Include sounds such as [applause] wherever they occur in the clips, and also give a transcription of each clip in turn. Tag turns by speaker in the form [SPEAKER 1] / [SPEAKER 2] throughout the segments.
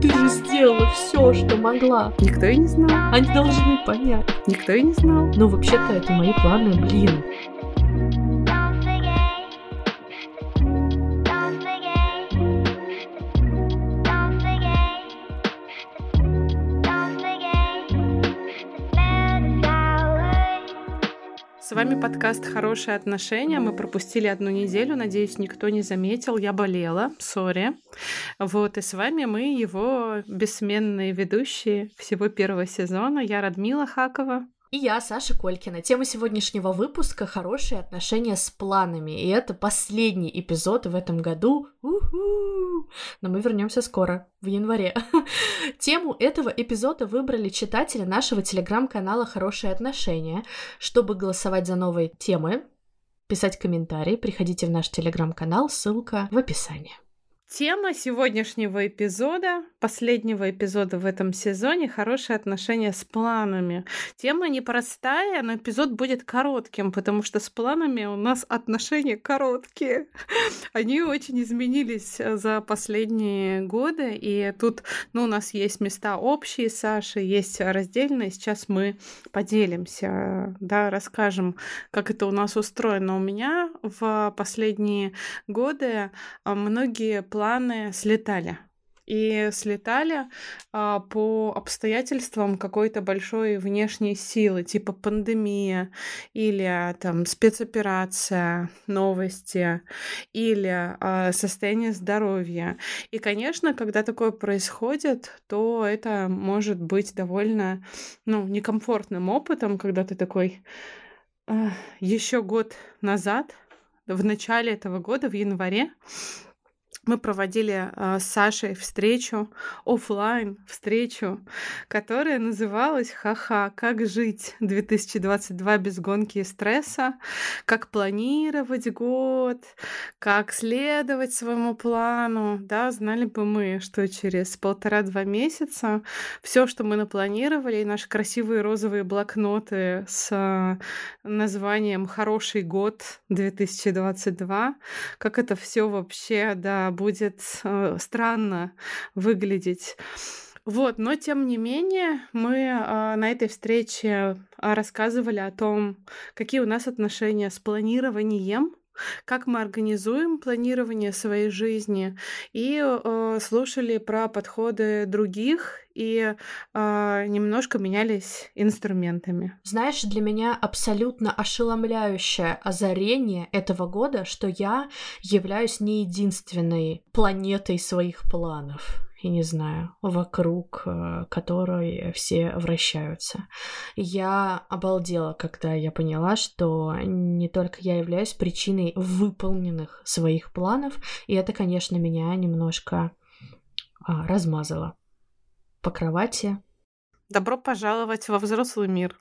[SPEAKER 1] ты же сделала все, что могла.
[SPEAKER 2] Никто и не знал.
[SPEAKER 1] Они должны понять.
[SPEAKER 2] Никто и не знал.
[SPEAKER 1] Ну, вообще-то это мои планы, блин.
[SPEAKER 2] Вами подкаст «Хорошие отношения». Мы пропустили одну неделю. Надеюсь, никто не заметил. Я болела, сори. Вот, и с вами мы, его бессменные ведущие всего первого сезона. Я Радмила Хакова.
[SPEAKER 1] И я, Саша Колькина. Тема сегодняшнего выпуска — хорошие отношения с планами. И это последний эпизод в этом году. У-ху! Но мы вернемся скоро, в январе. [laughs] Тему этого эпизода выбрали читатели нашего телеграм-канала «Хорошие отношения». Чтобы голосовать за новые темы, писать комментарии, приходите в наш телеграм-канал, ссылка в описании.
[SPEAKER 2] Тема сегодняшнего эпизода, последнего эпизода в этом сезоне «Хорошие отношения с планами». Тема непростая, но эпизод будет коротким, потому что с планами у нас отношения короткие. [laughs] Они очень изменились э, за последние годы, и тут ну, у нас есть места общие с Сашей, есть раздельные. Сейчас мы поделимся, да, расскажем, как это у нас устроено. У меня в последние годы а, многие планы слетали. И слетали а, по обстоятельствам какой-то большой внешней силы, типа пандемия или там спецоперация, новости или а, состояние здоровья. И, конечно, когда такое происходит, то это может быть довольно ну, некомфортным опытом, когда ты такой еще год назад, в начале этого года, в январе, мы проводили э, с Сашей встречу, офлайн встречу, которая называлась «Ха-ха, как жить? 2022 без гонки и стресса», как планировать год, как следовать своему плану. Да, знали бы мы, что через полтора-два месяца все, что мы напланировали, и наши красивые розовые блокноты с э, названием «Хороший год 2022», как это все вообще, да, будет э, странно выглядеть. Вот, но тем не менее мы э, на этой встрече э, рассказывали о том, какие у нас отношения с планированием, как мы организуем планирование своей жизни, и э, слушали про подходы других и э, немножко менялись инструментами.
[SPEAKER 1] Знаешь, для меня абсолютно ошеломляющее озарение этого года, что я являюсь не единственной планетой своих планов я не знаю, вокруг э, которой все вращаются. Я обалдела, когда я поняла, что не только я являюсь причиной выполненных своих планов, и это, конечно, меня немножко а, размазало по кровати.
[SPEAKER 2] Добро пожаловать во взрослый мир.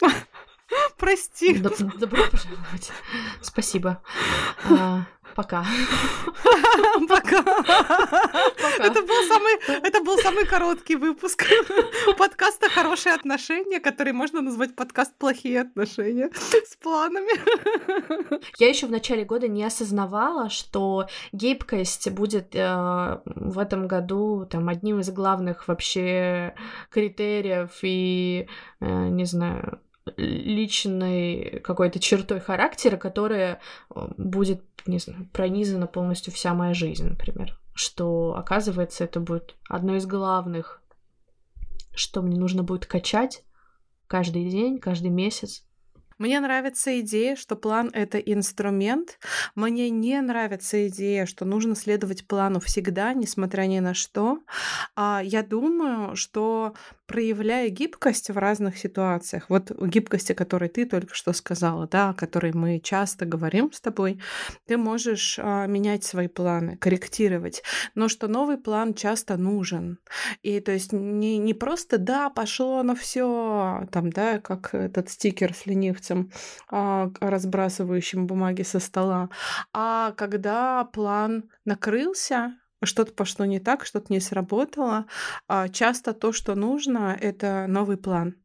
[SPEAKER 2] [laughs] Прости.
[SPEAKER 1] Добро пожаловать. Спасибо. [laughs] Пока.
[SPEAKER 2] Пока. Это был самый, это был самый короткий выпуск [laughs] подкаста «Хорошие отношения», который можно назвать подкаст «Плохие отношения» с планами. [laughs]
[SPEAKER 1] Я еще в начале года не осознавала, что гибкость будет э, в этом году там одним из главных вообще критериев и, э, не знаю, личной какой-то чертой характера, которая э, будет, не знаю, пронизана полностью вся моя жизнь, например. Что, оказывается, это будет одно из главных, что мне нужно будет качать каждый день, каждый месяц,
[SPEAKER 2] мне нравится идея, что план — это инструмент. Мне не нравится идея, что нужно следовать плану всегда, несмотря ни на что. А я думаю, что проявляя гибкость в разных ситуациях, вот гибкость, о которой ты только что сказала, да, о которой мы часто говорим с тобой, ты можешь а, менять свои планы, корректировать, но что новый план часто нужен. И то есть не, не просто да, пошло на все, там, да, как этот стикер с ленивцем, а, разбрасывающим бумаги со стола, а когда план накрылся, что-то пошло не так, что-то не сработало. А часто то, что нужно, это новый план.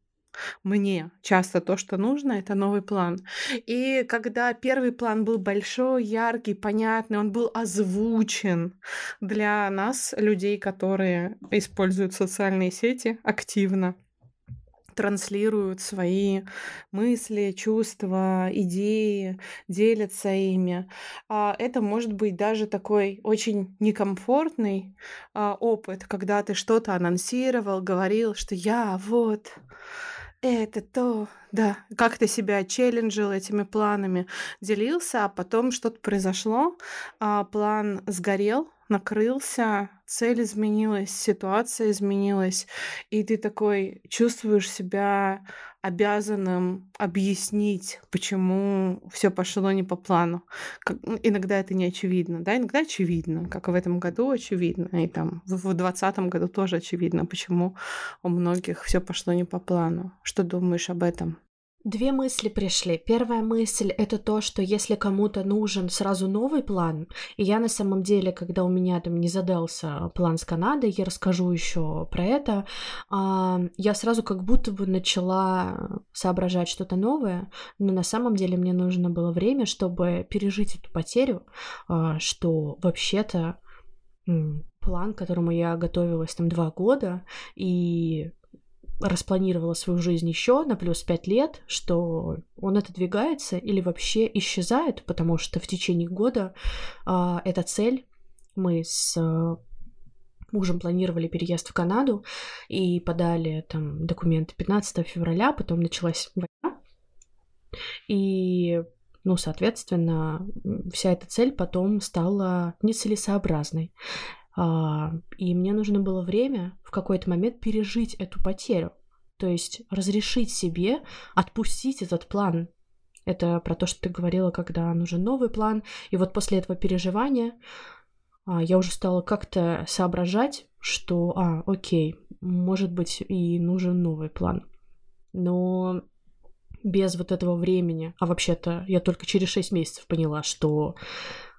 [SPEAKER 2] мне часто то, что нужно, это новый план. И когда первый план был большой, яркий, понятный, он был озвучен для нас, людей, которые используют социальные сети активно, транслируют свои мысли, чувства, идеи, делятся ими. А это может быть даже такой очень некомфортный а, опыт, когда ты что-то анонсировал, говорил, что я вот это то, да, как ты себя челленджил этими планами, делился, а потом что-то произошло, а план сгорел, накрылся, цель изменилась, ситуация изменилась, и ты такой чувствуешь себя обязанным объяснить, почему все пошло не по плану. Как, ну, иногда это не очевидно, да, иногда очевидно, как в этом году очевидно, и там в двадцатом году тоже очевидно, почему у многих все пошло не по плану. Что думаешь об этом?
[SPEAKER 1] Две мысли пришли. Первая мысль — это то, что если кому-то нужен сразу новый план, и я на самом деле, когда у меня там не задался план с Канадой, я расскажу еще про это, а, я сразу как будто бы начала соображать что-то новое, но на самом деле мне нужно было время, чтобы пережить эту потерю, а, что вообще-то план, к которому я готовилась там два года, и распланировала свою жизнь еще на плюс 5 лет, что он отодвигается или вообще исчезает, потому что в течение года э, эта цель мы с э, мужем планировали переезд в Канаду и подали там документы 15 февраля, потом началась война, и ну, соответственно, вся эта цель потом стала нецелесообразной. А, и мне нужно было время в какой-то момент пережить эту потерю. То есть разрешить себе отпустить этот план. Это про то, что ты говорила, когда нужен новый план. И вот после этого переживания а, я уже стала как-то соображать, что, а, окей, может быть, и нужен новый план. Но без вот этого времени, а вообще-то я только через 6 месяцев поняла, что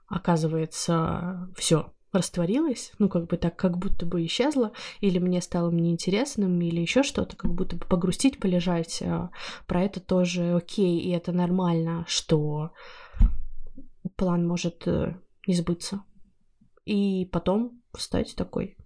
[SPEAKER 1] оказывается, все, растворилась, ну, как бы так, как будто бы исчезла, или мне стало неинтересным, или еще что-то, как будто бы погрустить, полежать. А, про это тоже окей, и это нормально, что план может э, не сбыться. И потом встать такой,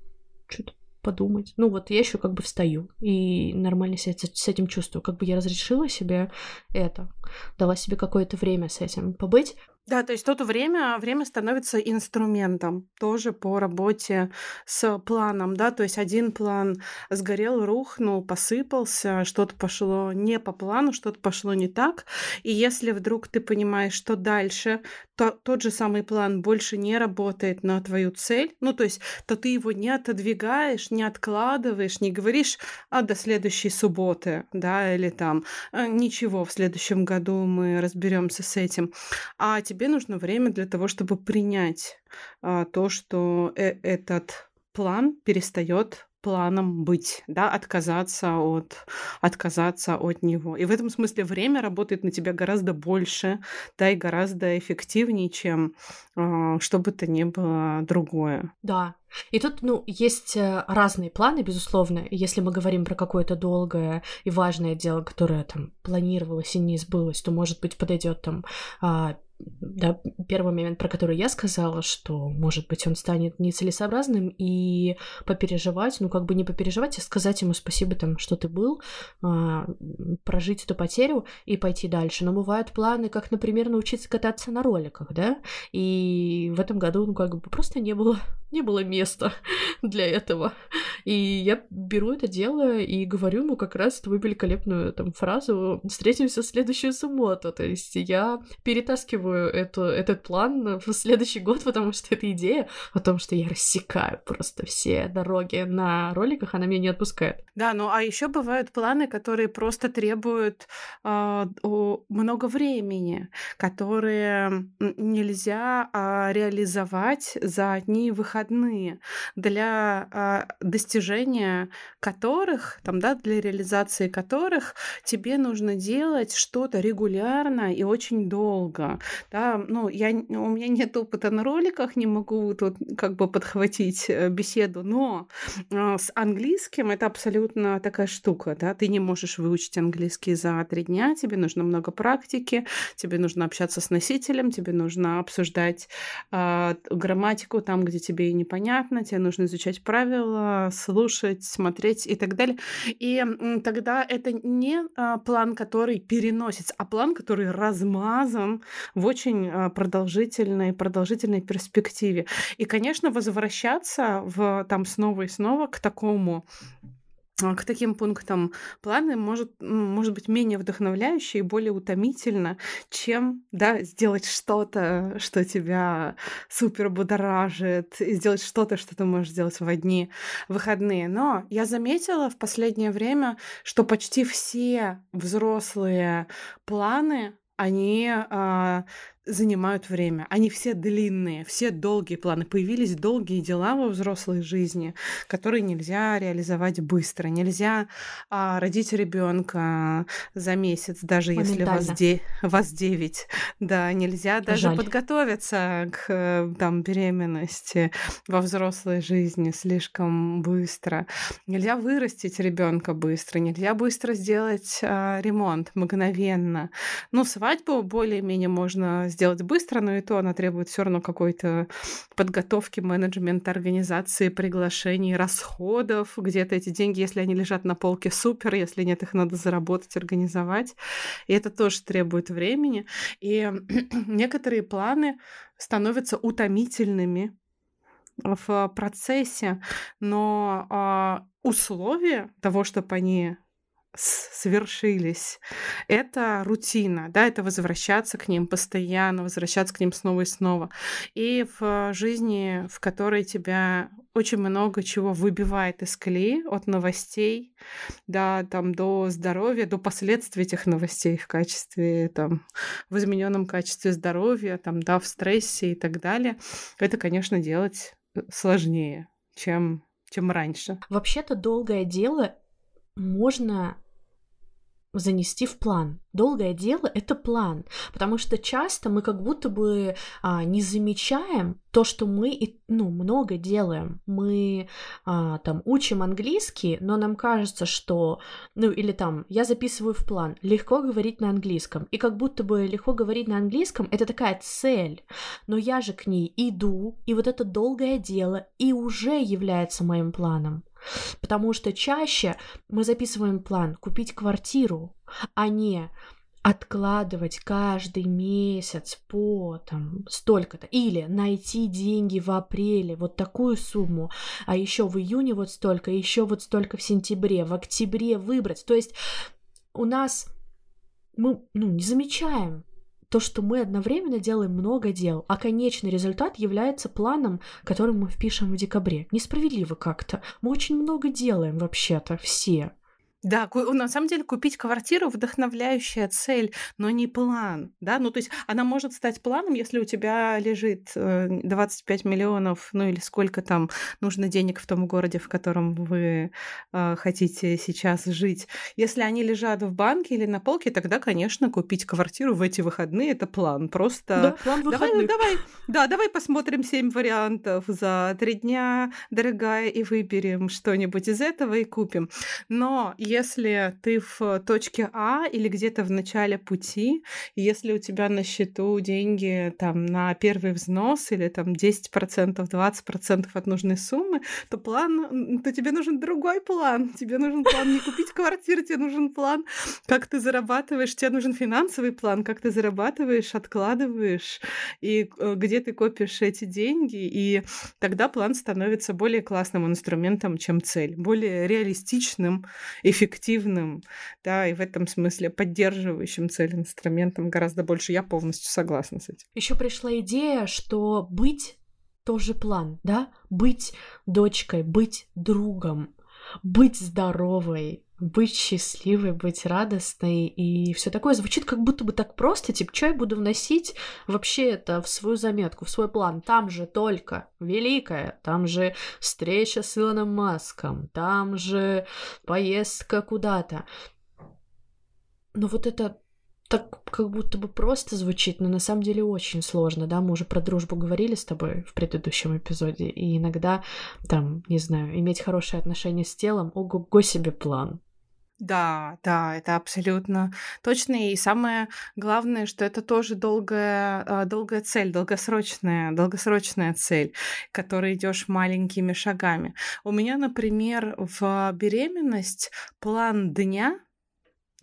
[SPEAKER 1] что-то подумать. Ну вот я еще как бы встаю и нормально себя с этим чувствую. Как бы я разрешила себе это, дала себе какое-то время с этим побыть,
[SPEAKER 2] да, то есть тут время, время становится инструментом тоже по работе с планом, да, то есть один план сгорел, рухнул, посыпался, что-то пошло не по плану, что-то пошло не так, и если вдруг ты понимаешь, что дальше то, тот же самый план больше не работает на твою цель, ну, то есть, то ты его не отодвигаешь, не откладываешь, не говоришь, а до следующей субботы, да, или там, «А, ничего, в следующем году мы разберемся с этим, а тебе нужно время для того, чтобы принять а, то, что э этот план перестает планом быть, да, отказаться от, отказаться от него. И в этом смысле время работает на тебя гораздо больше, да, и гораздо эффективнее, чем э, что бы то ни было другое.
[SPEAKER 1] Да. И тут, ну, есть э, разные планы, безусловно. Если мы говорим про какое-то долгое и важное дело, которое там планировалось и не сбылось, то, может быть, подойдет там а, да, первый момент, про который я сказала, что, может быть, он станет нецелесообразным, и попереживать, ну, как бы не попереживать, а сказать ему спасибо, там, что ты был, а, прожить эту потерю и пойти дальше. Но бывают планы, как, например, научиться кататься на роликах, да, и в этом году, ну, как бы просто не было, не было места [laughs] для этого. И я беру это дело и говорю ему как раз твою великолепную там фразу «встретимся в следующую субботу». То есть я перетаскиваю вкладываю эту, этот план в следующий год, [laughs] потому что эта идея о том, что я рассекаю просто все дороги на роликах, она меня не отпускает.
[SPEAKER 2] Да, ну а еще бывают планы, которые просто требуют э, много времени, которые нельзя э, реализовать за одни выходные, для э, достижения которых, там, да, для реализации которых тебе нужно делать что-то регулярно и очень долго. Да, ну, я, у меня нет опыта на роликах, не могу тут как бы подхватить э, беседу, но э, с английским это абсолютно такая штука, да, ты не можешь выучить английский за три дня, тебе нужно много практики, тебе нужно общаться с носителем, тебе нужно обсуждать э, грамматику там, где тебе непонятно, тебе нужно изучать правила, слушать, смотреть и так далее. И тогда это не э, план, который переносится, а план, который размазан в очень а, продолжительной, продолжительной перспективе. И, конечно, возвращаться в, там снова и снова к такому а, к таким пунктам планы может, может быть менее вдохновляюще и более утомительно, чем да, сделать что-то, что тебя супер будоражит, и сделать что-то, что ты можешь сделать в одни выходные. Но я заметила в последнее время, что почти все взрослые планы они а, занимают время. Они все длинные, все долгие планы. Появились долгие дела во взрослой жизни, которые нельзя реализовать быстро. Нельзя а, родить ребенка за месяц, даже если вас, де- вас 9. Да, нельзя даже Жаль. подготовиться к там, беременности во взрослой жизни слишком быстро. Нельзя вырастить ребенка быстро, нельзя быстро сделать а, ремонт мгновенно. Ну, свадьбу более-менее можно сделать быстро, но и то она требует все равно какой-то подготовки, менеджмента, организации, приглашений, расходов. Где-то эти деньги, если они лежат на полке, супер, если нет, их надо заработать, организовать. И это тоже требует времени. И [clears throat] некоторые планы становятся утомительными в процессе, но а, условия того, чтобы они свершились. Это рутина, да, это возвращаться к ним постоянно, возвращаться к ним снова и снова. И в жизни, в которой тебя очень много чего выбивает из колеи, от новостей, да, там, до здоровья, до последствий этих новостей в качестве, там, в измененном качестве здоровья, там, да, в стрессе и так далее, это, конечно, делать э, сложнее, чем чем раньше.
[SPEAKER 1] Вообще-то долгое дело можно занести в план. Долгое дело — это план, потому что часто мы как будто бы а, не замечаем то, что мы и, ну, много делаем. Мы а, там учим английский, но нам кажется, что, ну, или там, я записываю в план, легко говорить на английском, и как будто бы легко говорить на английском — это такая цель, но я же к ней иду, и вот это долгое дело и уже является моим планом. Потому что чаще мы записываем план купить квартиру, а не откладывать каждый месяц по там столько-то. Или найти деньги в апреле вот такую сумму а еще в июне вот столько еще вот столько в сентябре в октябре выбрать. То есть у нас мы ну не замечаем то, что мы одновременно делаем много дел, а конечный результат является планом, который мы впишем в декабре. Несправедливо как-то. Мы очень много делаем вообще-то, все.
[SPEAKER 2] Да, на самом деле купить квартиру вдохновляющая цель, но не план, да, ну то есть она может стать планом, если у тебя лежит 25 э, миллионов, ну или сколько там нужно денег в том городе, в котором вы э, хотите сейчас жить. Если они лежат в банке или на полке, тогда, конечно, купить квартиру в эти выходные это план. Просто
[SPEAKER 1] да, план
[SPEAKER 2] давай, давай, да, давай посмотрим 7 вариантов за три дня, дорогая, и выберем что-нибудь из этого и купим. Но если ты в точке А или где-то в начале пути, если у тебя на счету деньги там на первый взнос или там 10%, 20% от нужной суммы, то план, то тебе нужен другой план. Тебе нужен план не купить квартиру, тебе нужен план, как ты зарабатываешь, тебе нужен финансовый план, как ты зарабатываешь, откладываешь, и э, где ты копишь эти деньги, и тогда план становится более классным инструментом, чем цель, более реалистичным, эффективным эффективным, да, и в этом смысле поддерживающим цель инструментом гораздо больше. Я полностью согласна с этим.
[SPEAKER 1] Еще пришла идея, что быть тоже план, да? Быть дочкой, быть другом, быть здоровой, быть счастливой, быть радостной и все такое звучит как будто бы так просто, типа, что я буду вносить вообще это в свою заметку, в свой план. Там же только великая, там же встреча с Илоном Маском, там же поездка куда-то. Но вот это так как будто бы просто звучит, но на самом деле очень сложно, да, мы уже про дружбу говорили с тобой в предыдущем эпизоде, и иногда, там, не знаю, иметь хорошие отношения с телом, ого-го себе план,
[SPEAKER 2] да, да, это абсолютно точно. И самое главное, что это тоже долгая, а, долгая цель, долгосрочная, долгосрочная цель, к которой идешь маленькими шагами. У меня, например, в беременность план дня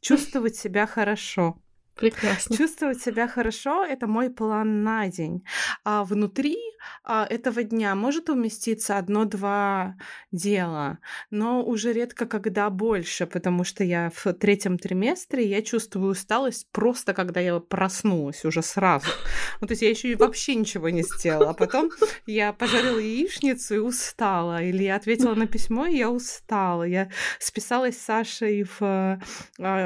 [SPEAKER 2] чувствовать себя хорошо.
[SPEAKER 1] Прекрасно.
[SPEAKER 2] Чувствовать себя хорошо — это мой план на день. А внутри а, этого дня может уместиться одно-два дела, но уже редко когда больше, потому что я в третьем триместре, я чувствую усталость просто, когда я проснулась уже сразу. Ну, то есть я еще вообще ничего не сделала. А потом я пожарила яичницу и устала. Или я ответила на письмо, и я устала. Я списалась с Сашей в э,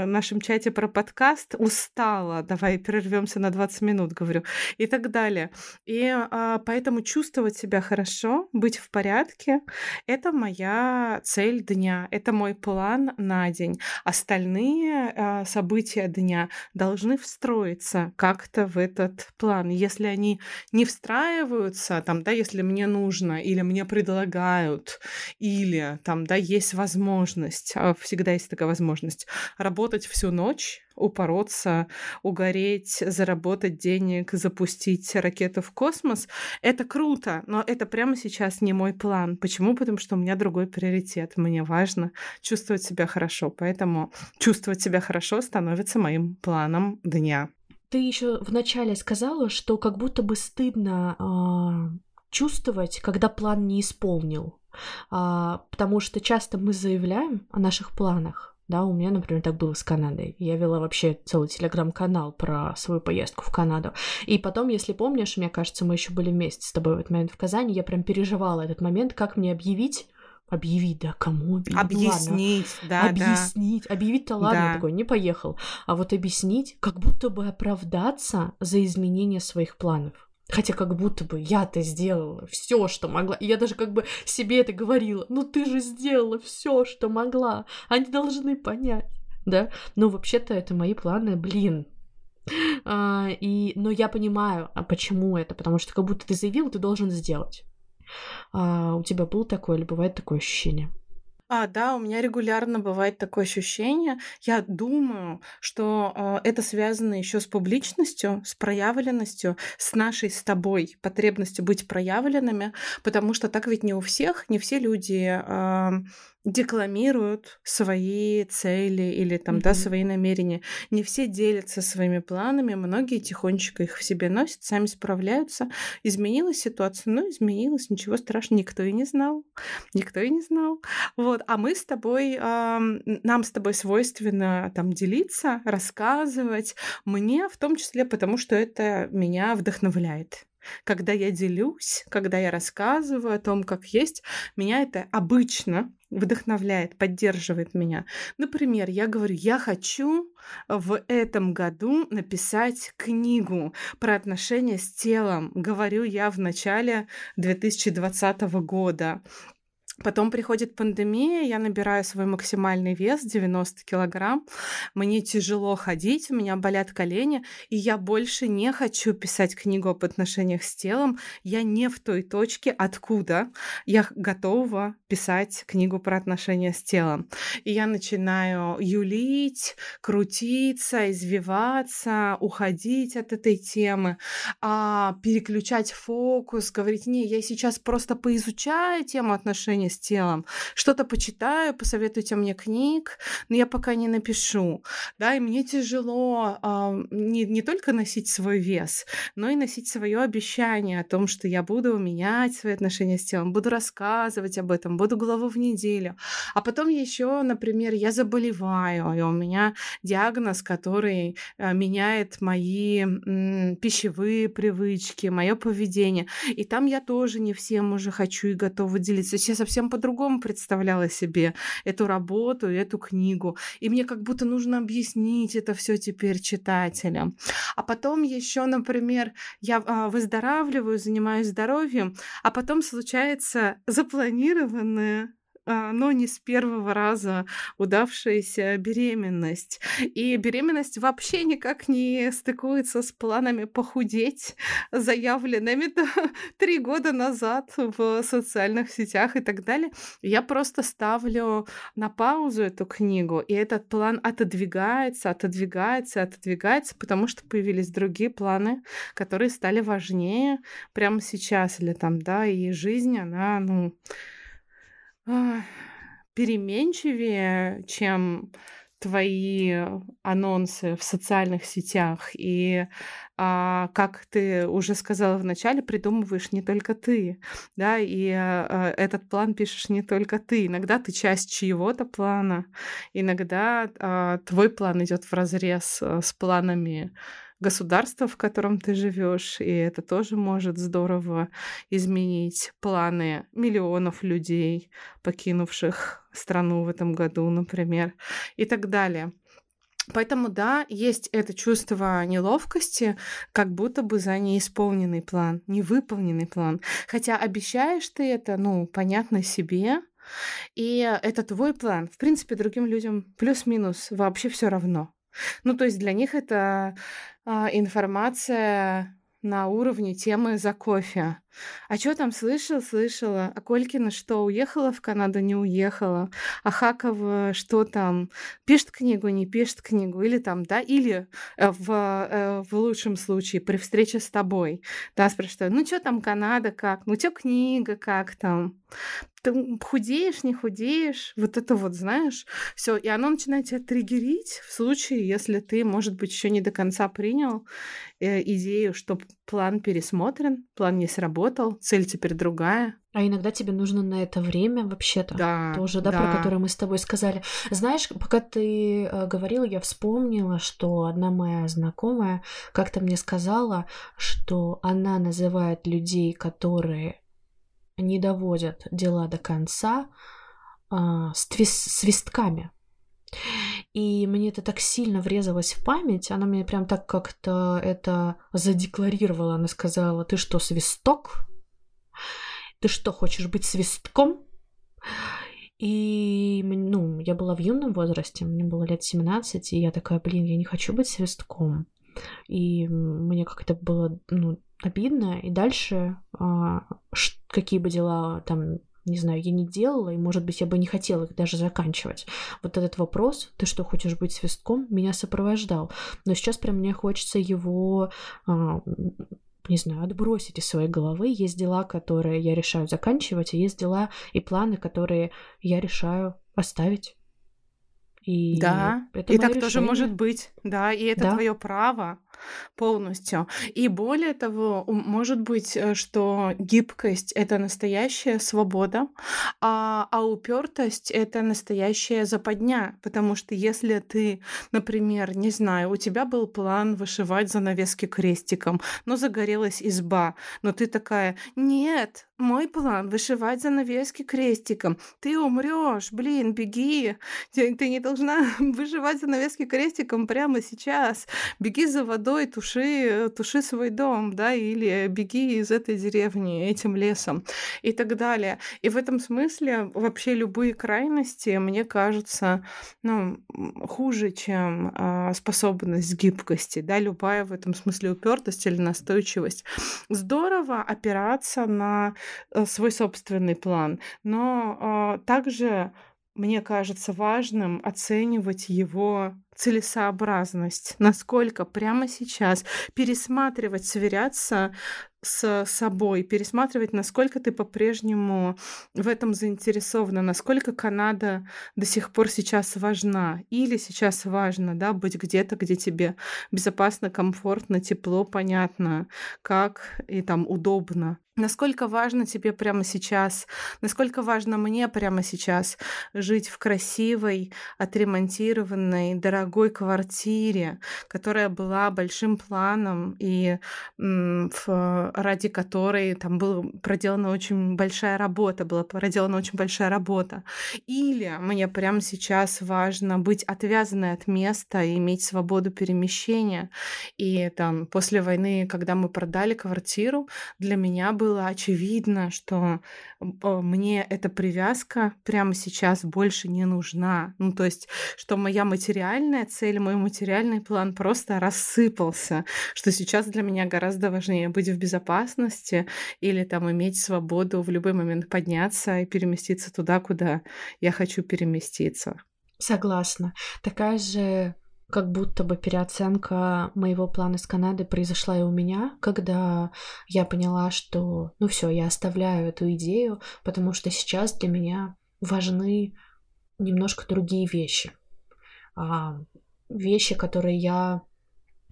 [SPEAKER 2] нашем чате про подкаст, устала, давай прервемся на 20 минут, говорю, и так далее. И а, поэтому чувствовать себя хорошо, быть в порядке, это моя цель дня, это мой план на день. Остальные а, события дня должны встроиться как-то в этот план. Если они не встраиваются, там, да, если мне нужно, или мне предлагают, или там, да, есть возможность, а всегда есть такая возможность, работать всю ночь, упороться, угореть, заработать денег, запустить ракету в космос. Это круто, но это прямо сейчас не мой план. Почему? Потому что у меня другой приоритет. Мне важно чувствовать себя хорошо, поэтому чувствовать себя хорошо становится моим планом дня.
[SPEAKER 1] Ты еще вначале сказала, что как будто бы стыдно э, чувствовать, когда план не исполнил. А, потому что часто мы заявляем о наших планах, да, у меня, например, так было с Канадой. Я вела вообще целый телеграм-канал про свою поездку в Канаду. И потом, если помнишь, мне кажется, мы еще были вместе с тобой в этот момент в Казани, я прям переживала этот момент, как мне объявить, объявить, да, кому объявить?
[SPEAKER 2] Объяснить,
[SPEAKER 1] ну,
[SPEAKER 2] да,
[SPEAKER 1] Объяснить. Да. Объявить-то ладно, да. такой, не поехал. А вот объяснить, как будто бы оправдаться за изменение своих планов. Хотя как будто бы я-то сделала все, что могла. И я даже как бы себе это говорила. Ну ты же сделала все, что могла. Они должны понять. Да? Но вообще-то это мои планы, блин. А, и, но я понимаю, а почему это. Потому что как будто ты заявил, ты должен сделать. А, у тебя было такое или бывает такое ощущение?
[SPEAKER 2] А, да, у меня регулярно бывает такое ощущение. Я думаю, что э, это связано еще с публичностью, с проявленностью, с нашей с тобой потребностью быть проявленными, потому что так ведь не у всех, не все люди э, декламируют свои цели или там, mm-hmm. да, свои намерения. Не все делятся своими планами, многие тихонечко их в себе носят, сами справляются. Изменилась ситуация, ну, изменилась, ничего страшного, никто и не знал, никто и не знал. Вот, а мы с тобой, э, нам с тобой свойственно там делиться, рассказывать, мне в том числе, потому что это меня вдохновляет. Когда я делюсь, когда я рассказываю о том, как есть, меня это обычно вдохновляет, поддерживает меня. Например, я говорю, я хочу в этом году написать книгу про отношения с телом. Говорю я в начале 2020 года. Потом приходит пандемия, я набираю свой максимальный вес, 90 килограмм. Мне тяжело ходить, у меня болят колени, и я больше не хочу писать книгу об отношениях с телом. Я не в той точке, откуда я готова писать книгу про отношения с телом. И я начинаю юлить, крутиться, извиваться, уходить от этой темы, а, переключать фокус, говорить, не, я сейчас просто поизучаю тему отношений с телом. Что-то почитаю, посоветуйте мне книг, но я пока не напишу. Да, и мне тяжело э, не, не только носить свой вес, но и носить свое обещание о том, что я буду менять свои отношения с телом, буду рассказывать об этом, буду главу в неделю. А потом еще, например, я заболеваю, и у меня диагноз, который э, меняет мои м, пищевые привычки, мое поведение. И там я тоже не всем уже хочу и готова делиться. То есть я совсем по-другому представляла себе эту работу, эту книгу. И мне как будто нужно объяснить это все теперь читателям. А потом еще, например, я а, выздоравливаю, занимаюсь здоровьем, а потом случается запланированное но не с первого раза удавшаяся беременность. И беременность вообще никак не стыкуется с планами похудеть, заявленными [laughs] три года назад в социальных сетях и так далее. Я просто ставлю на паузу эту книгу, и этот план отодвигается, отодвигается, отодвигается, потому что появились другие планы, которые стали важнее прямо сейчас или там, да, и жизнь, она, ну, а, переменчивее, чем твои анонсы в социальных сетях. И, а, как ты уже сказала в начале, придумываешь не только ты, да, и а, этот план пишешь не только ты. Иногда ты часть чьего-то плана, иногда а, твой план идет в разрез а, с планами государства, в котором ты живешь, и это тоже может здорово изменить планы миллионов людей, покинувших страну в этом году, например, и так далее. Поэтому, да, есть это чувство неловкости, как будто бы за неисполненный план, невыполненный план. Хотя обещаешь ты это, ну, понятно себе, и это твой план. В принципе, другим людям плюс-минус вообще все равно. Ну, то есть для них это информация на уровне темы за кофе. А что там слышал? Слышала. А Колькина что, уехала в Канаду? Не уехала. А Хакова что там? Пишет книгу, не пишет книгу? Или там, да? Или э, в, э, в лучшем случае при встрече с тобой, да, спрашиваю, ну что там Канада, как? Ну что книга, как там? Ты худеешь, не худеешь, вот это вот, знаешь, все, и оно начинает тебя триггерить в случае, если ты, может быть, еще не до конца принял э, идею, что план пересмотрен, план не сработал, цель теперь другая.
[SPEAKER 1] А иногда тебе нужно на это время вообще-то.
[SPEAKER 2] Да.
[SPEAKER 1] Тоже, да, да, про которое мы с тобой сказали. Знаешь, пока ты э, говорила, я вспомнила, что одна моя знакомая как-то мне сказала, что она называет людей, которые не доводят дела до конца, э, свистками. И мне это так сильно врезалось в память, она мне прям так как-то это задекларировала. Она сказала, ты что, свисток? Ты что, хочешь быть свистком? И, ну, я была в юном возрасте, мне было лет 17, и я такая, блин, я не хочу быть свистком. И мне как-то было, ну, обидно. И дальше, а, какие бы дела там не знаю, я не делала, и, может быть, я бы не хотела их даже заканчивать. Вот этот вопрос, ты что, хочешь быть свистком, меня сопровождал. Но сейчас прям мне хочется его а, не знаю, отбросить из своей головы. Есть дела, которые я решаю заканчивать, и есть дела и планы, которые я решаю оставить.
[SPEAKER 2] И да, это и так решение. тоже может быть, да, и это да. твое право полностью. И более того, может быть, э, что гибкость это настоящая свобода, а, а упертость это настоящая западня. Потому что если ты, например, не знаю, у тебя был план вышивать занавески крестиком, но загорелась изба, но ты такая, нет, мой план вышивать занавески крестиком. Ты умрешь, блин, беги. Ты, не должна [laughs] вышивать занавески крестиком прямо сейчас. Беги за водой, туши, туши свой дом, да, или беги из этой деревни этим лесом и так далее. И в этом смысле вообще любые крайности, мне кажется, ну, хуже, чем э, способность гибкости, да, любая в этом смысле упертость или настойчивость. Здорово опираться на э, свой собственный план, но э, также мне кажется важным оценивать его целесообразность, насколько прямо сейчас пересматривать, сверяться с собой, пересматривать, насколько ты по-прежнему в этом заинтересована, насколько Канада до сих пор сейчас важна или сейчас важно, да, быть где-то, где тебе безопасно, комфортно, тепло, понятно, как и там удобно. Насколько важно тебе прямо сейчас, насколько важно мне прямо сейчас жить в красивой, отремонтированной, дорогой квартире, которая была большим планом и в ради которой там была проделана очень большая работа, была проделана очень большая работа. Или мне прямо сейчас важно быть отвязанной от места и иметь свободу перемещения. И там после войны, когда мы продали квартиру, для меня было очевидно, что мне эта привязка прямо сейчас больше не нужна. Ну, то есть, что моя материальная цель, мой материальный план просто рассыпался, что сейчас для меня гораздо важнее быть в безопасности или там иметь свободу в любой момент подняться и переместиться туда, куда я хочу переместиться.
[SPEAKER 1] Согласна. Такая же как будто бы переоценка моего плана с Канады произошла и у меня, когда я поняла, что, ну все, я оставляю эту идею, потому что сейчас для меня важны немножко другие вещи. А, вещи, которые я...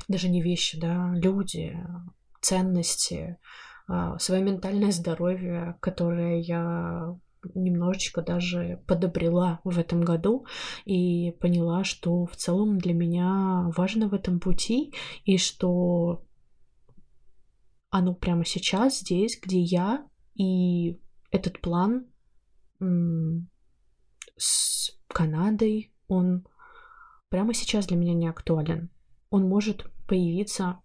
[SPEAKER 1] Даже не вещи, да, люди, ценности, а, свое ментальное здоровье, которое я немножечко даже подобрела в этом году и поняла, что в целом для меня важно в этом пути и что оно прямо сейчас здесь, где я, и этот план с Канадой, он прямо сейчас для меня не актуален. Он может появиться,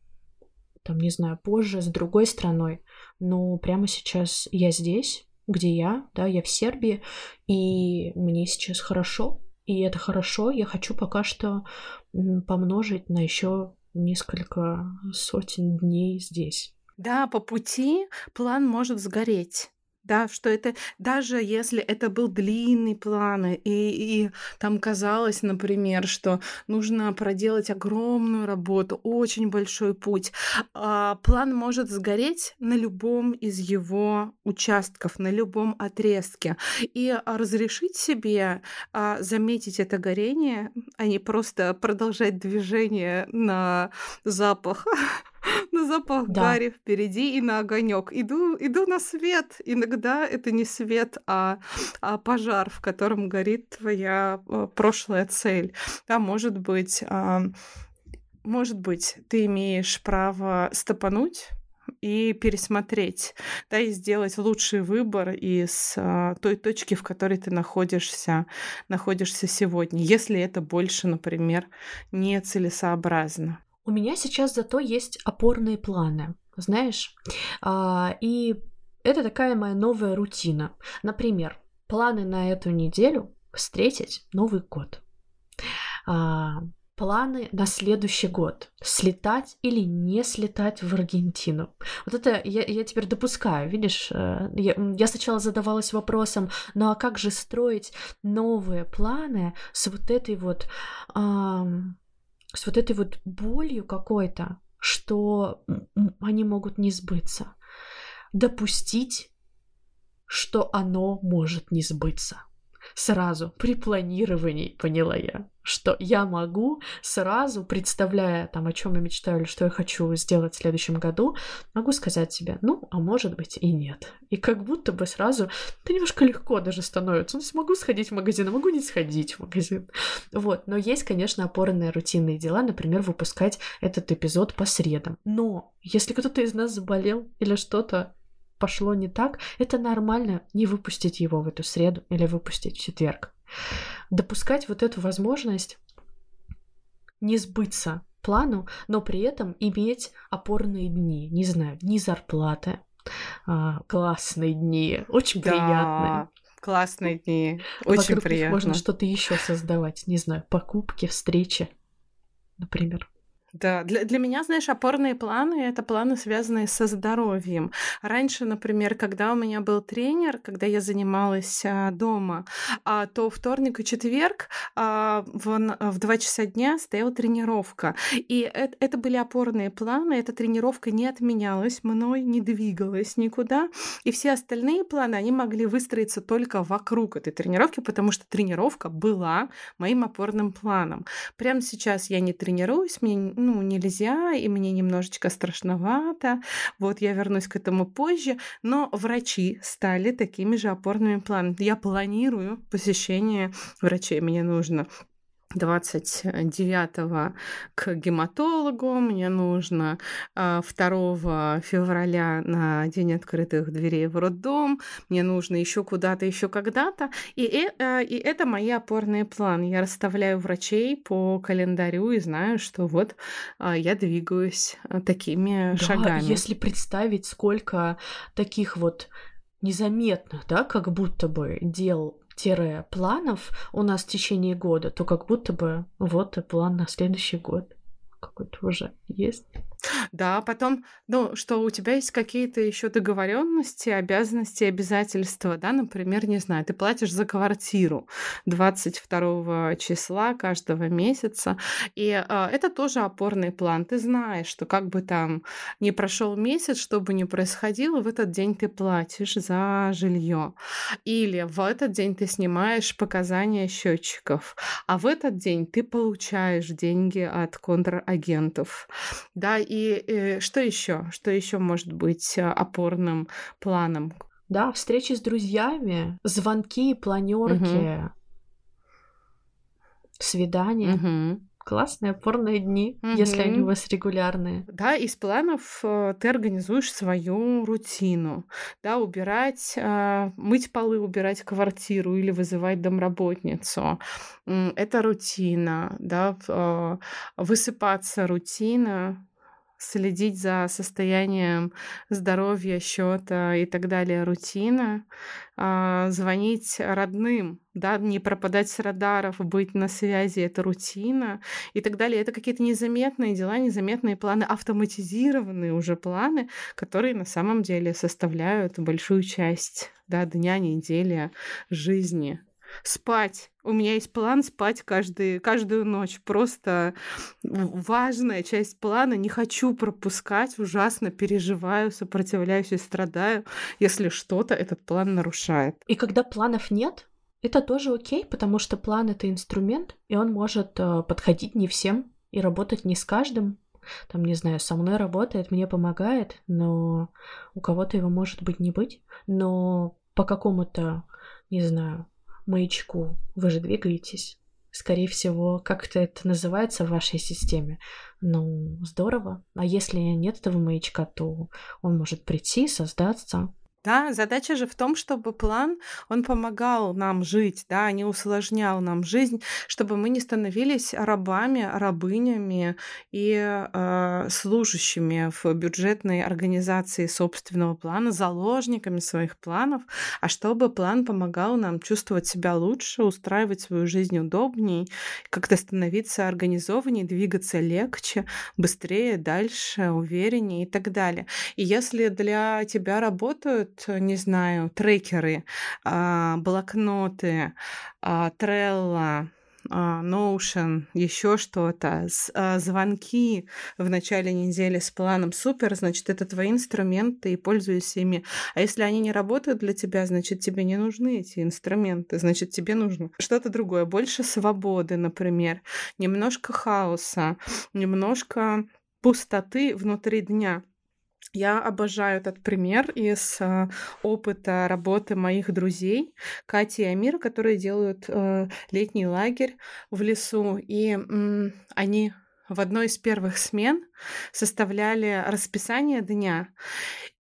[SPEAKER 1] там, не знаю, позже с другой страной, но прямо сейчас я здесь, где я, да, я в Сербии, и мне сейчас хорошо, и это хорошо, я хочу пока что помножить на еще несколько сотен дней здесь.
[SPEAKER 2] Да, по пути план может сгореть да, что это даже если это был длинный план, и, и там казалось, например, что нужно проделать огромную работу, очень большой путь, а, план может сгореть на любом из его участков, на любом отрезке. И разрешить себе а, заметить это горение, а не просто продолжать движение на запах [laughs] [laughs] на запах да. гари впереди и на огонек. Иду, иду на свет. Иногда это не свет, а, а пожар, в котором горит твоя а, прошлая цель. Да, может быть, а, может быть, ты имеешь право стопануть и пересмотреть, да, и сделать лучший выбор из а, той точки, в которой ты находишься, находишься сегодня, если это больше, например, не целесообразно.
[SPEAKER 1] У меня сейчас зато есть опорные планы, знаешь, а, и это такая моя новая рутина. Например, планы на эту неделю встретить Новый год. А, планы на следующий год. Слетать или не слетать в Аргентину. Вот это я, я теперь допускаю, видишь, э, я, я сначала задавалась вопросом, ну а как же строить новые планы с вот этой вот... Эм, с вот этой вот болью какой-то, что они могут не сбыться. Допустить, что оно может не сбыться сразу при планировании, поняла я, что я могу сразу, представляя там, о чем я мечтаю или что я хочу сделать в следующем году, могу сказать себе, ну, а может быть и нет. И как будто бы сразу это немножко легко даже становится. Ну, смогу сходить в магазин, а могу не сходить в магазин. Вот, но есть, конечно, опорные рутинные дела, например, выпускать этот эпизод по средам. Но если кто-то из нас заболел или что-то пошло не так, это нормально не выпустить его в эту среду или выпустить в четверг. Допускать вот эту возможность не сбыться плану, но при этом иметь опорные дни, не знаю, дни зарплаты, а, классные дни, очень да. приятные
[SPEAKER 2] классные дни. Очень приятно.
[SPEAKER 1] Можно что-то еще создавать, не знаю, покупки, встречи, например.
[SPEAKER 2] Да, для, для меня, знаешь, опорные планы — это планы, связанные со здоровьем. Раньше, например, когда у меня был тренер, когда я занималась а, дома, а, то вторник и четверг а, в, в 2 часа дня стояла тренировка. И это, это были опорные планы, эта тренировка не отменялась мной, не двигалась никуда. И все остальные планы, они могли выстроиться только вокруг этой тренировки, потому что тренировка была моим опорным планом. Прямо сейчас я не тренируюсь, мне ну, нельзя, и мне немножечко страшновато. Вот я вернусь к этому позже. Но врачи стали такими же опорными планами. Я планирую посещение врачей. Мне нужно 29 к гематологу, мне нужно 2 а, февраля на День открытых дверей в роддом, мне нужно еще куда-то, еще когда-то. И, э, и это мои опорные планы. Я расставляю врачей по календарю и знаю, что вот а, я двигаюсь такими
[SPEAKER 1] да,
[SPEAKER 2] шагами.
[SPEAKER 1] Если представить, сколько таких вот незаметных, да, как будто бы дел планов у нас в течение года, то как будто бы вот и план на следующий год какой-то уже есть.
[SPEAKER 2] Да, потом, ну, что у тебя есть какие-то еще договоренности, обязанности, обязательства, да, например, не знаю, ты платишь за квартиру 22 числа каждого месяца, и э, это тоже опорный план. Ты знаешь, что как бы там не прошел месяц, что бы ни происходило, в этот день ты платишь за жилье, или в этот день ты снимаешь показания счетчиков, а в этот день ты получаешь деньги от контрагентов, да, и и э, что еще? Что еще может быть э, опорным планом?
[SPEAKER 1] Да, встречи с друзьями, звонки, планерки, угу. свидания.
[SPEAKER 2] Угу.
[SPEAKER 1] Классные опорные дни, угу. если они у вас регулярные.
[SPEAKER 2] Да, из планов э, ты организуешь свою рутину. Да, убирать, э, мыть полы, убирать квартиру или вызывать домработницу. Это рутина, да, э, высыпаться рутина, следить за состоянием здоровья, счета и так далее, рутина, а, звонить родным, да, не пропадать с радаров, быть на связи, это рутина и так далее. Это какие-то незаметные дела, незаметные планы, автоматизированные уже планы, которые на самом деле составляют большую часть да, дня, недели, жизни спать. У меня есть план спать каждый, каждую ночь. Просто важная часть плана. Не хочу пропускать. Ужасно переживаю, сопротивляюсь и страдаю, если что-то этот план нарушает.
[SPEAKER 1] И когда планов нет, это тоже окей, потому что план это инструмент, и он может э, подходить не всем и работать не с каждым. Там, не знаю, со мной работает, мне помогает, но у кого-то его может быть не быть. Но по какому-то, не знаю, маячку. Вы же двигаетесь. Скорее всего, как-то это называется в вашей системе. Ну, здорово. А если нет этого маячка, то он может прийти, создаться,
[SPEAKER 2] да, задача же в том, чтобы план, он помогал нам жить, да, не усложнял нам жизнь, чтобы мы не становились рабами, рабынями и э, служащими в бюджетной организации собственного плана, заложниками своих планов, а чтобы план помогал нам чувствовать себя лучше, устраивать свою жизнь удобней, как-то становиться организованнее, двигаться легче, быстрее, дальше, увереннее и так далее. И если для тебя работают не знаю, трекеры, а, блокноты, а, Trello, а, Notion, еще что-то, звонки в начале недели с планом супер, значит, это твои инструменты и пользуйся ими. А если они не работают для тебя, значит, тебе не нужны эти инструменты, значит, тебе нужно что-то другое, больше свободы, например, немножко хаоса, немножко пустоты внутри дня. Я обожаю этот пример из э, опыта работы моих друзей Кати и Амира, которые делают э, летний лагерь в лесу, и э, они в одной из первых смен составляли расписание дня.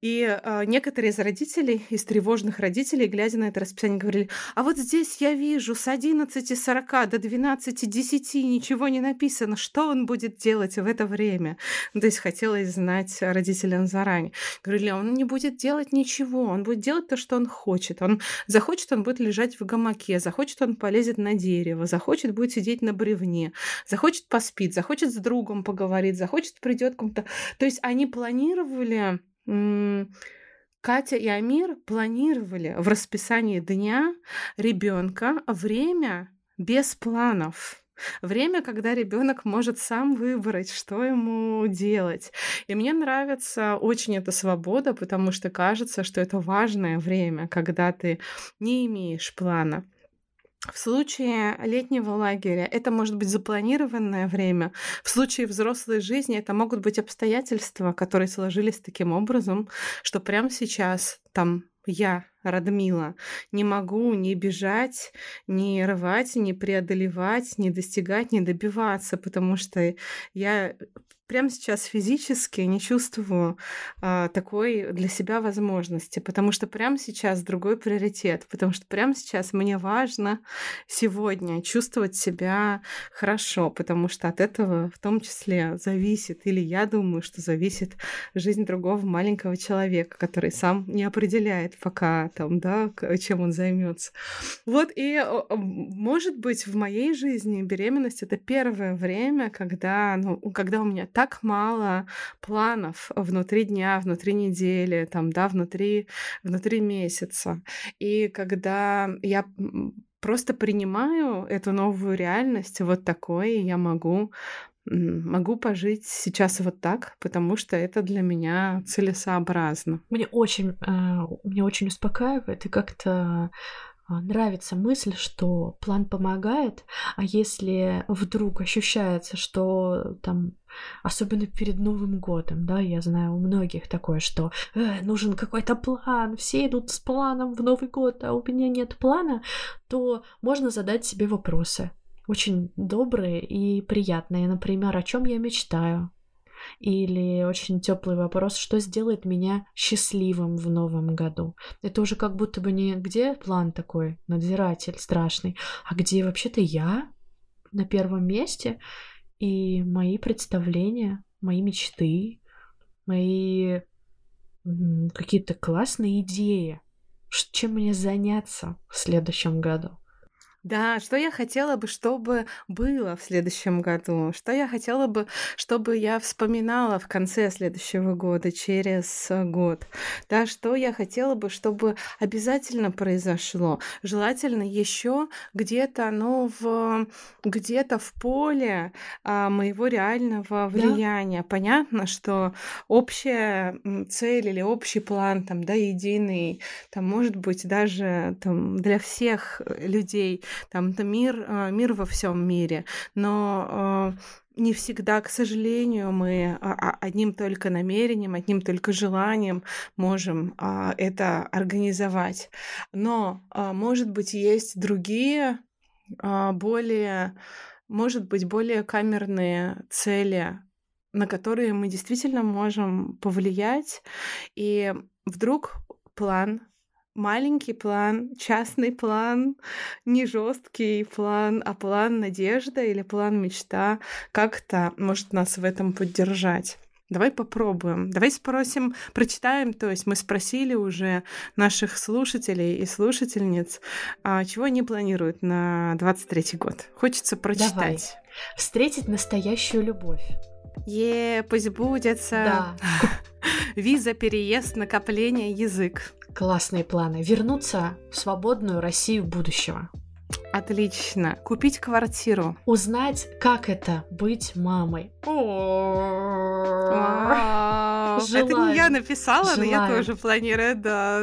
[SPEAKER 2] И э, некоторые из родителей, из тревожных родителей, глядя на это расписание, говорили, а вот здесь я вижу с 11.40 до 12.10 ничего не написано, что он будет делать в это время. Ну, то есть хотелось знать родителям заранее. Говорили, он не будет делать ничего, он будет делать то, что он хочет. Он захочет, он будет лежать в гамаке, захочет, он полезет на дерево, захочет, будет сидеть на бревне, захочет, поспит, захочет с другом поговорить, захочет, придет кому-то. То есть они планировали Катя и Амир планировали в расписании дня ребенка время без планов. Время, когда ребенок может сам выбрать, что ему делать. И мне нравится очень эта свобода, потому что кажется, что это важное время, когда ты не имеешь плана. В случае летнего лагеря это может быть запланированное время. В случае взрослой жизни это могут быть обстоятельства, которые сложились таким образом, что прямо сейчас там я Радмила. Не могу не бежать, не рвать, не преодолевать, не достигать, не добиваться, потому что я прямо сейчас физически не чувствую а, такой для себя возможности, потому что прямо сейчас другой приоритет, потому что прямо сейчас мне важно сегодня чувствовать себя хорошо, потому что от этого в том числе зависит, или я думаю, что зависит жизнь другого маленького человека, который сам не определяет пока там, да, чем он займется. Вот и может быть в моей жизни беременность это первое время, когда, ну, когда у меня так мало планов внутри дня, внутри недели, там, да, внутри, внутри месяца. И когда я просто принимаю эту новую реальность вот такой, я могу могу пожить сейчас вот так, потому что это для меня целесообразно.
[SPEAKER 1] Мне очень, э, мне очень успокаивает и как-то нравится мысль, что план помогает, а если вдруг ощущается, что там, особенно перед Новым годом, да, я знаю у многих такое, что э, нужен какой-то план, все идут с планом в Новый год, а у меня нет плана, то можно задать себе вопросы, очень добрые и приятные, например, о чем я мечтаю, или очень теплый вопрос, что сделает меня счастливым в новом году. Это уже как будто бы не где план такой, надзиратель страшный, а где вообще-то я на первом месте, и мои представления, мои мечты, мои какие-то классные идеи, чем мне заняться в следующем году.
[SPEAKER 2] Да, что я хотела бы, чтобы было в следующем году? Что я хотела бы, чтобы я вспоминала в конце следующего года, через э, год? Да, что я хотела бы, чтобы обязательно произошло? Желательно еще где-то, ну, в, где-то в поле а, моего реального влияния. Да. Понятно, что общая цель или общий план, там, да, единый, там, может быть, даже там, для всех э, людей там это мир, а, мир во всем мире, но а, не всегда, к сожалению, мы а, одним только намерением, одним только желанием можем это организовать. Но, может быть, есть другие, более, может быть, более камерные цели, на которые мы действительно можем повлиять. И вдруг план маленький план, частный план, не жесткий план, а план надежда или план мечта как-то может нас в этом поддержать. Давай попробуем. Давай спросим, прочитаем. То есть мы спросили уже наших слушателей и слушательниц, а чего они планируют на 23 год. Хочется прочитать. Давай.
[SPEAKER 1] Встретить настоящую любовь.
[SPEAKER 2] Е, пусть будется. Да. [laughs] Виза, переезд, накопление, язык.
[SPEAKER 1] Классные планы. Вернуться в свободную Россию будущего.
[SPEAKER 2] Отлично. Купить квартиру.
[SPEAKER 1] Узнать, как это быть мамой. Это
[SPEAKER 2] не я написала, но я тоже планирую, да.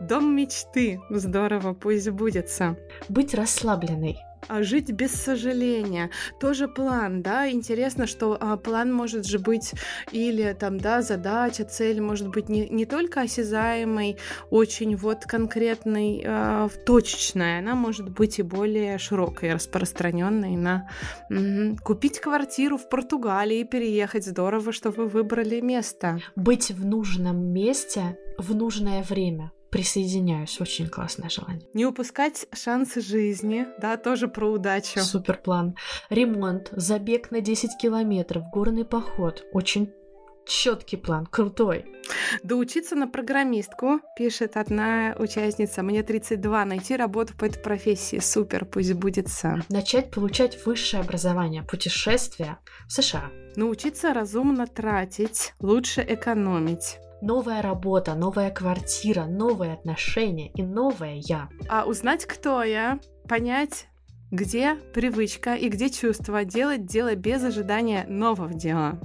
[SPEAKER 2] Дом мечты. Здорово, пусть будется.
[SPEAKER 1] Быть расслабленной.
[SPEAKER 2] А жить без сожаления. Тоже план, да, интересно, что а, план может же быть или там, да, задача, цель может быть не, не только осязаемой, очень вот конкретной, а, точечной, она может быть и более широкой, распространенной на угу. купить квартиру в Португалии, переехать, здорово, что вы выбрали место.
[SPEAKER 1] Быть в нужном месте в нужное время присоединяюсь. Очень классное желание.
[SPEAKER 2] Не упускать шансы жизни, да, тоже про удачу.
[SPEAKER 1] Супер план. Ремонт, забег на 10 километров, горный поход. Очень четкий план, крутой.
[SPEAKER 2] Доучиться на программистку, пишет одна участница. Мне 32, найти работу по этой профессии. Супер, пусть будет сам.
[SPEAKER 1] Начать получать высшее образование, путешествия в США.
[SPEAKER 2] Научиться разумно тратить, лучше экономить
[SPEAKER 1] новая работа, новая квартира, новые отношения и новое я.
[SPEAKER 2] А узнать, кто я, понять, где привычка и где чувство делать дело без ожидания нового дела.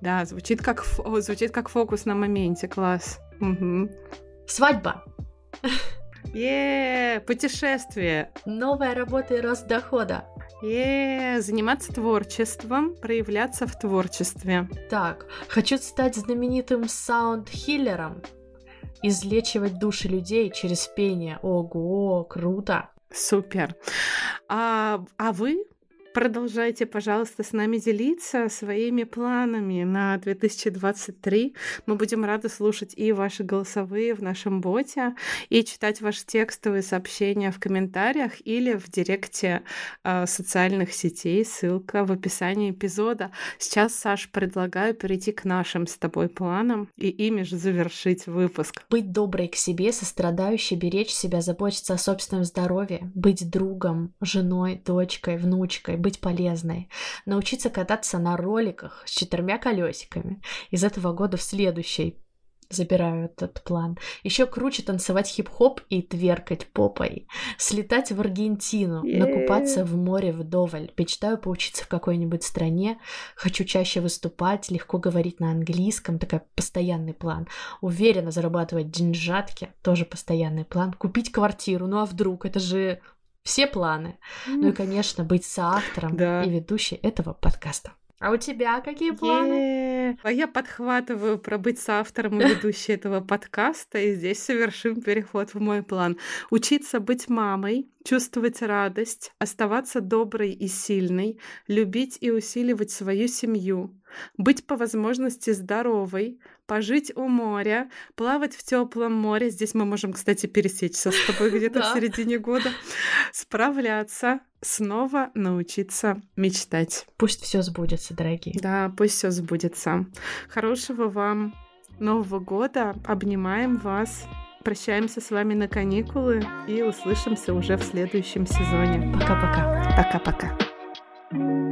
[SPEAKER 2] Да, звучит как, звучит как фокус на моменте, класс. Угу.
[SPEAKER 1] Свадьба.
[SPEAKER 2] Е, путешествие.
[SPEAKER 1] Новая работа и рост дохода.
[SPEAKER 2] Е, заниматься творчеством, проявляться в творчестве.
[SPEAKER 1] Так, хочу стать знаменитым саунд-хиллером. излечивать души людей через пение. Ого, круто!
[SPEAKER 2] Супер. А, а вы Продолжайте, пожалуйста, с нами делиться своими планами на 2023. Мы будем рады слушать и ваши голосовые в нашем боте, и читать ваши текстовые сообщения в комментариях или в директе э, социальных сетей. Ссылка в описании эпизода. Сейчас, Саш, предлагаю перейти к нашим с тобой планам и ими же завершить выпуск.
[SPEAKER 1] Быть доброй к себе, сострадающей, беречь себя, заботиться о собственном здоровье, быть другом, женой, дочкой, внучкой, быть полезной, научиться кататься на роликах с четырьмя колесиками. Из этого года в следующий забираю этот план. Еще круче танцевать хип-хоп и тверкать попой. Слетать в Аргентину, накупаться в море вдоволь. Мечтаю поучиться в какой-нибудь стране. Хочу чаще выступать, легко говорить на английском. Такой постоянный план. Уверенно зарабатывать деньжатки. Тоже постоянный план. Купить квартиру. Ну а вдруг? Это же все планы. Ну и, конечно, быть соавтором да. и ведущей этого подкаста. А у тебя какие планы?
[SPEAKER 2] А я подхватываю про быть соавтором и ведущей этого подкаста, и здесь совершим переход в мой план. Учиться быть мамой, чувствовать радость, оставаться доброй и сильной, любить и усиливать свою семью, быть по возможности здоровой, пожить у моря, плавать в теплом море. Здесь мы можем, кстати, пересечься с тобой [laughs] где-то в середине года. Справляться, снова научиться мечтать.
[SPEAKER 1] Пусть все сбудется, дорогие.
[SPEAKER 2] Да, пусть все сбудется. Хорошего вам Нового года. Обнимаем вас. Прощаемся с вами на каникулы и услышимся уже в следующем сезоне.
[SPEAKER 1] Пока-пока.
[SPEAKER 2] Пока-пока.